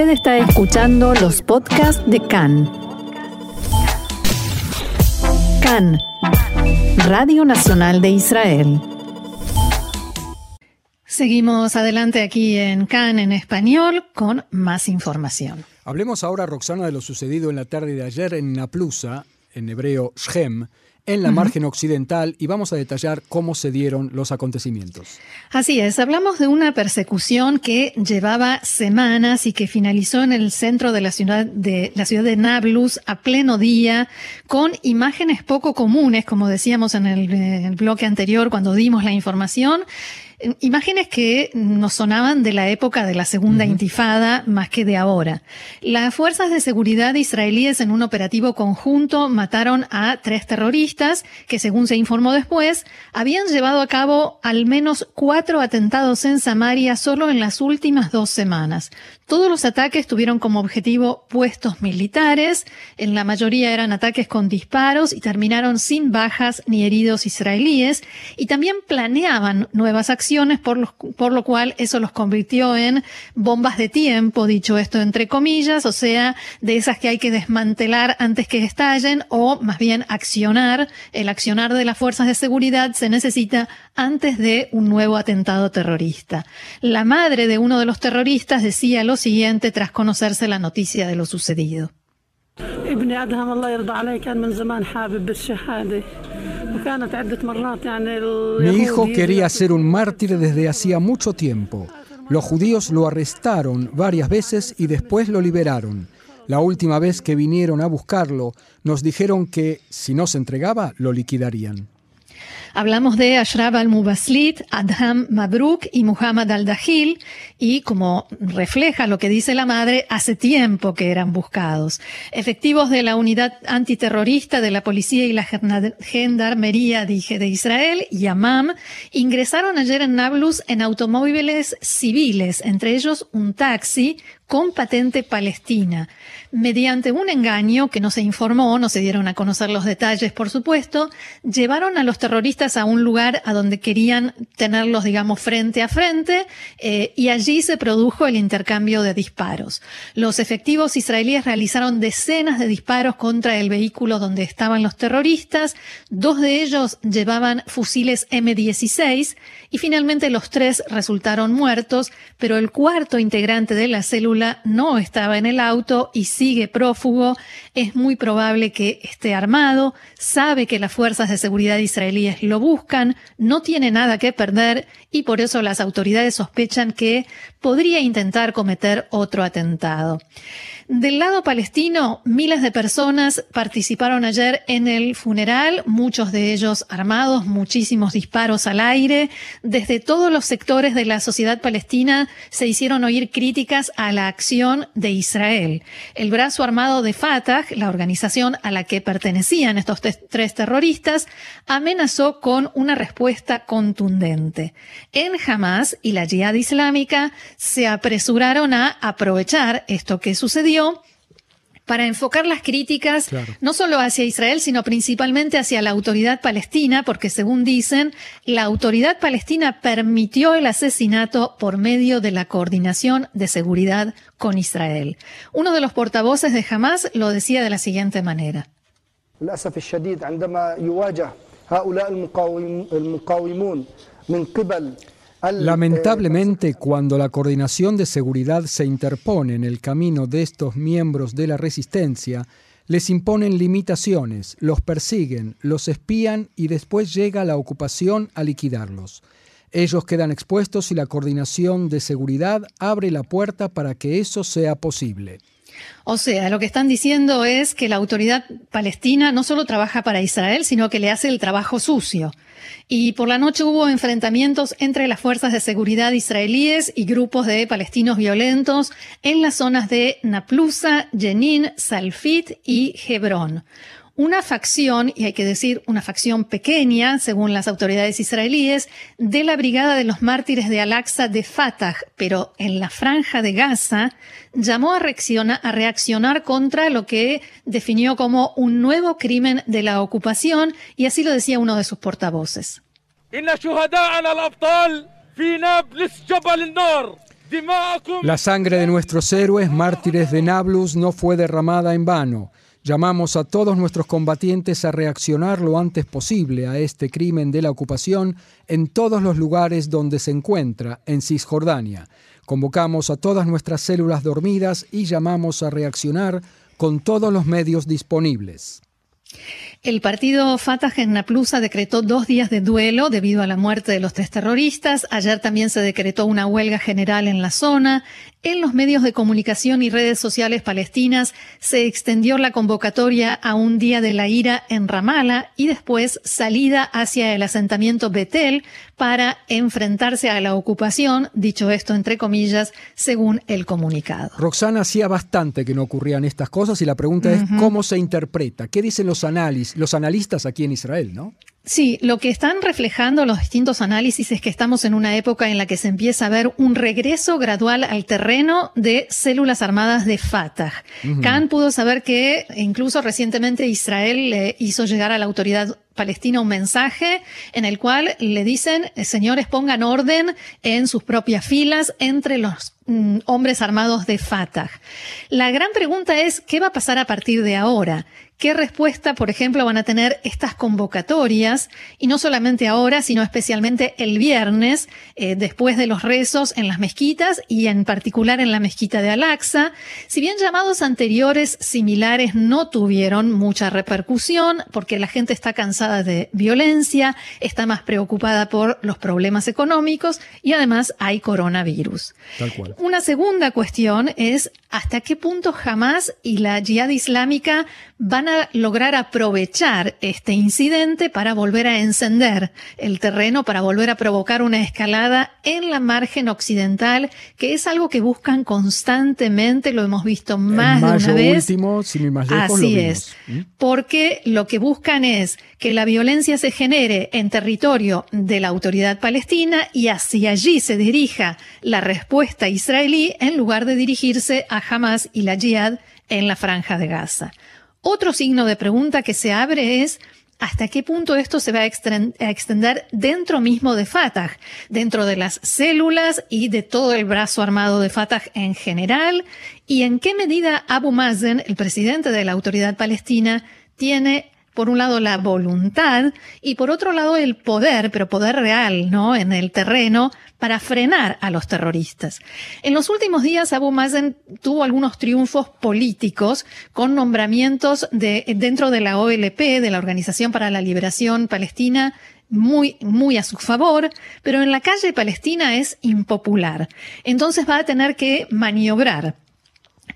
Usted está escuchando los podcasts de CAN. CAN, Radio Nacional de Israel. Seguimos adelante aquí en CAN en español con más información. Hablemos ahora, Roxana, de lo sucedido en la tarde de ayer en Naplusa, en hebreo Shem, en la margen occidental y vamos a detallar cómo se dieron los acontecimientos. Así es, hablamos de una persecución que llevaba semanas y que finalizó en el centro de la ciudad de la ciudad de Nablus a pleno día con imágenes poco comunes, como decíamos en el, en el bloque anterior cuando dimos la información Imágenes que nos sonaban de la época de la segunda intifada más que de ahora. Las fuerzas de seguridad israelíes en un operativo conjunto mataron a tres terroristas que, según se informó después, habían llevado a cabo al menos cuatro atentados en Samaria solo en las últimas dos semanas. Todos los ataques tuvieron como objetivo puestos militares, en la mayoría eran ataques con disparos y terminaron sin bajas ni heridos israelíes, y también planeaban nuevas acciones, por lo, por lo cual eso los convirtió en bombas de tiempo, dicho esto entre comillas, o sea, de esas que hay que desmantelar antes que estallen, o más bien accionar. El accionar de las fuerzas de seguridad se necesita antes de un nuevo atentado terrorista. La madre de uno de los terroristas decía lo siguiente tras conocerse la noticia de lo sucedido. Mi hijo quería ser un mártir desde hacía mucho tiempo. Los judíos lo arrestaron varias veces y después lo liberaron. La última vez que vinieron a buscarlo, nos dijeron que si no se entregaba, lo liquidarían. Hablamos de Ashraf al-Mubaslit, Adham Mabruk y Muhammad al-Dahil, y como refleja lo que dice la madre, hace tiempo que eran buscados. Efectivos de la unidad antiterrorista de la policía y la gendarmería, dije, de Israel, Yamam, ingresaron ayer en Nablus en automóviles civiles, entre ellos un taxi con patente palestina. Mediante un engaño que no se informó, no se dieron a conocer los detalles, por supuesto, llevaron a los terroristas a un lugar a donde querían tenerlos, digamos, frente a frente, eh, y allí se produjo el intercambio de disparos. Los efectivos israelíes realizaron decenas de disparos contra el vehículo donde estaban los terroristas. Dos de ellos llevaban fusiles M16 y finalmente los tres resultaron muertos, pero el cuarto integrante de la célula no estaba en el auto y sigue prófugo, es muy probable que esté armado, sabe que las fuerzas de seguridad israelíes lo buscan, no tiene nada que perder y por eso las autoridades sospechan que podría intentar cometer otro atentado. Del lado palestino, miles de personas participaron ayer en el funeral, muchos de ellos armados, muchísimos disparos al aire. Desde todos los sectores de la sociedad palestina se hicieron oír críticas a la acción de Israel. El brazo armado de Fatah, la organización a la que pertenecían estos tres terroristas, amenazó con una respuesta contundente. En Hamas y la Jihad Islámica se apresuraron a aprovechar esto que sucedió para enfocar las críticas no solo hacia Israel, sino principalmente hacia la autoridad palestina, porque según dicen, la autoridad palestina permitió el asesinato por medio de la coordinación de seguridad con Israel. Uno de los portavoces de Hamas lo decía de la siguiente manera. Lamentablemente, cuando la coordinación de seguridad se interpone en el camino de estos miembros de la resistencia, les imponen limitaciones, los persiguen, los espían y después llega la ocupación a liquidarlos. Ellos quedan expuestos y la coordinación de seguridad abre la puerta para que eso sea posible. O sea, lo que están diciendo es que la autoridad palestina no solo trabaja para Israel, sino que le hace el trabajo sucio. Y por la noche hubo enfrentamientos entre las fuerzas de seguridad israelíes y grupos de palestinos violentos en las zonas de Naplusa, Jenin, Salfit y Hebrón una facción, y hay que decir una facción pequeña, según las autoridades israelíes, de la Brigada de los Mártires de Al-Aqsa de Fatah, pero en la franja de Gaza, llamó a reaccionar, a reaccionar contra lo que definió como un nuevo crimen de la ocupación, y así lo decía uno de sus portavoces. La sangre de nuestros héroes, mártires de Nablus, no fue derramada en vano. Llamamos a todos nuestros combatientes a reaccionar lo antes posible a este crimen de la ocupación en todos los lugares donde se encuentra en Cisjordania. Convocamos a todas nuestras células dormidas y llamamos a reaccionar con todos los medios disponibles. El partido Fatah en Naplusa decretó dos días de duelo debido a la muerte de los tres terroristas. Ayer también se decretó una huelga general en la zona. En los medios de comunicación y redes sociales palestinas se extendió la convocatoria a un día de la ira en Ramala y después salida hacia el asentamiento Betel para enfrentarse a la ocupación, dicho esto entre comillas, según el comunicado. Roxana hacía bastante que no ocurrían estas cosas y la pregunta es cómo se interpreta, qué dicen los análisis, los analistas aquí en Israel, ¿no? Sí, lo que están reflejando los distintos análisis es que estamos en una época en la que se empieza a ver un regreso gradual al terreno de células armadas de Fatah. Khan pudo saber que incluso recientemente Israel le hizo llegar a la autoridad palestina un mensaje en el cual le dicen, señores, pongan orden en sus propias filas entre los mm, hombres armados de Fatah. La gran pregunta es, ¿qué va a pasar a partir de ahora? ¿Qué respuesta, por ejemplo, van a tener estas convocatorias? Y no solamente ahora, sino especialmente el viernes, eh, después de los rezos en las mezquitas y en particular en la mezquita de Al-Aqsa. Si bien llamados anteriores similares no tuvieron mucha repercusión, porque la gente está cansada de violencia, está más preocupada por los problemas económicos y además hay coronavirus. Tal cual. Una segunda cuestión es hasta qué punto jamás y la yihad islámica van a lograr aprovechar este incidente para volver a encender el terreno, para volver a provocar una escalada en la margen occidental, que es algo que buscan constantemente, lo hemos visto más de una vez. Último, sin más lejos, Así es, porque lo que buscan es que la violencia se genere en territorio de la autoridad palestina y hacia allí se dirija la respuesta israelí en lugar de dirigirse a Hamas y la Jihad en la franja de Gaza. Otro signo de pregunta que se abre es hasta qué punto esto se va a extender dentro mismo de Fatah, dentro de las células y de todo el brazo armado de Fatah en general, y en qué medida Abu Mazen, el presidente de la autoridad palestina, tiene por un lado la voluntad y por otro lado el poder, pero poder real, ¿no? En el terreno para frenar a los terroristas. En los últimos días Abu Mazen tuvo algunos triunfos políticos con nombramientos de, dentro de la OLP, de la Organización para la Liberación Palestina, muy, muy a su favor, pero en la calle palestina es impopular. Entonces va a tener que maniobrar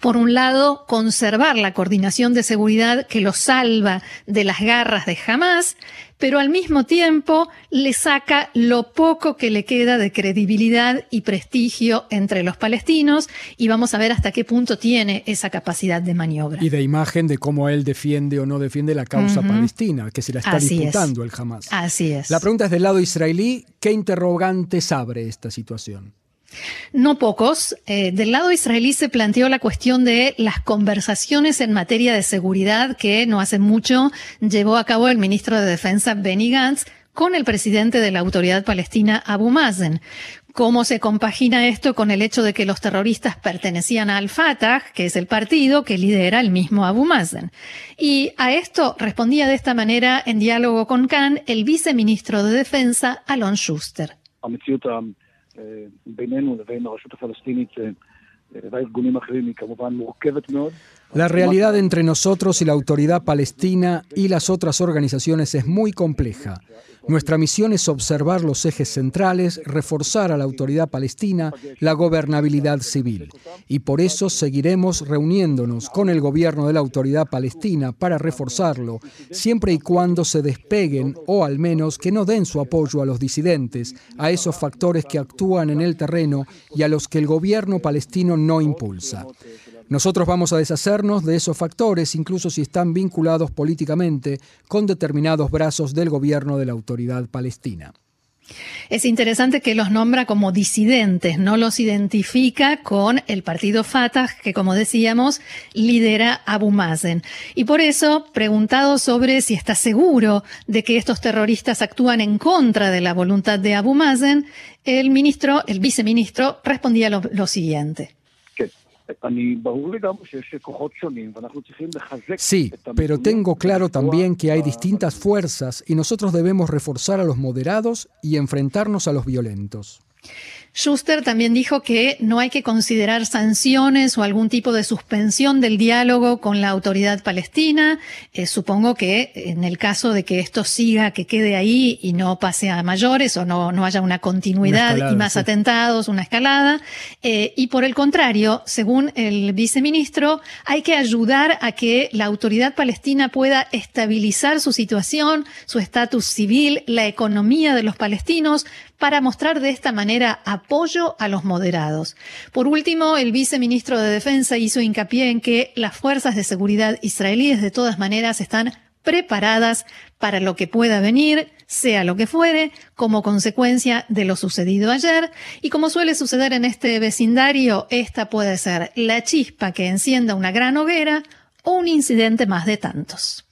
por un lado, conservar la coordinación de seguridad que lo salva de las garras de Hamas, pero al mismo tiempo le saca lo poco que le queda de credibilidad y prestigio entre los palestinos y vamos a ver hasta qué punto tiene esa capacidad de maniobra. Y de imagen de cómo él defiende o no defiende la causa palestina, que se la está disputando el Hamas. Así es. La pregunta es del lado israelí, ¿qué interrogantes abre esta situación? No pocos. Eh, del lado israelí se planteó la cuestión de las conversaciones en materia de seguridad que no hace mucho llevó a cabo el ministro de Defensa Benny Gantz con el presidente de la autoridad palestina Abu Mazen. ¿Cómo se compagina esto con el hecho de que los terroristas pertenecían al Fatah, que es el partido que lidera el mismo Abu Mazen? Y a esto respondía de esta manera en diálogo con Khan el viceministro de Defensa Alon Schuster. אה, בינינו לבין הרשות הפלסטינית אה, אה, והארגונים האחרים היא כמובן מורכבת מאוד. La realidad entre nosotros y la autoridad palestina y las otras organizaciones es muy compleja. Nuestra misión es observar los ejes centrales, reforzar a la autoridad palestina la gobernabilidad civil. Y por eso seguiremos reuniéndonos con el gobierno de la autoridad palestina para reforzarlo, siempre y cuando se despeguen o al menos que no den su apoyo a los disidentes, a esos factores que actúan en el terreno y a los que el gobierno palestino no impulsa. Nosotros vamos a deshacernos de esos factores, incluso si están vinculados políticamente con determinados brazos del gobierno de la autoridad palestina. Es interesante que los nombra como disidentes, no los identifica con el partido Fatah, que como decíamos, lidera Abu Mazen. Y por eso, preguntado sobre si está seguro de que estos terroristas actúan en contra de la voluntad de Abu Mazen, el ministro, el viceministro, respondía lo, lo siguiente. Sí, pero tengo claro también que hay distintas fuerzas y nosotros debemos reforzar a los moderados y enfrentarnos a los violentos. Schuster también dijo que no hay que considerar sanciones o algún tipo de suspensión del diálogo con la autoridad palestina. Eh, supongo que en el caso de que esto siga, que quede ahí y no pase a mayores o no, no haya una continuidad y más atentados, una escalada. Eh, y por el contrario, según el viceministro, hay que ayudar a que la autoridad palestina pueda estabilizar su situación, su estatus civil, la economía de los palestinos, para mostrar de esta manera apoyo a los moderados. Por último, el viceministro de Defensa hizo hincapié en que las fuerzas de seguridad israelíes de todas maneras están preparadas para lo que pueda venir, sea lo que fuere, como consecuencia de lo sucedido ayer. Y como suele suceder en este vecindario, esta puede ser la chispa que encienda una gran hoguera o un incidente más de tantos.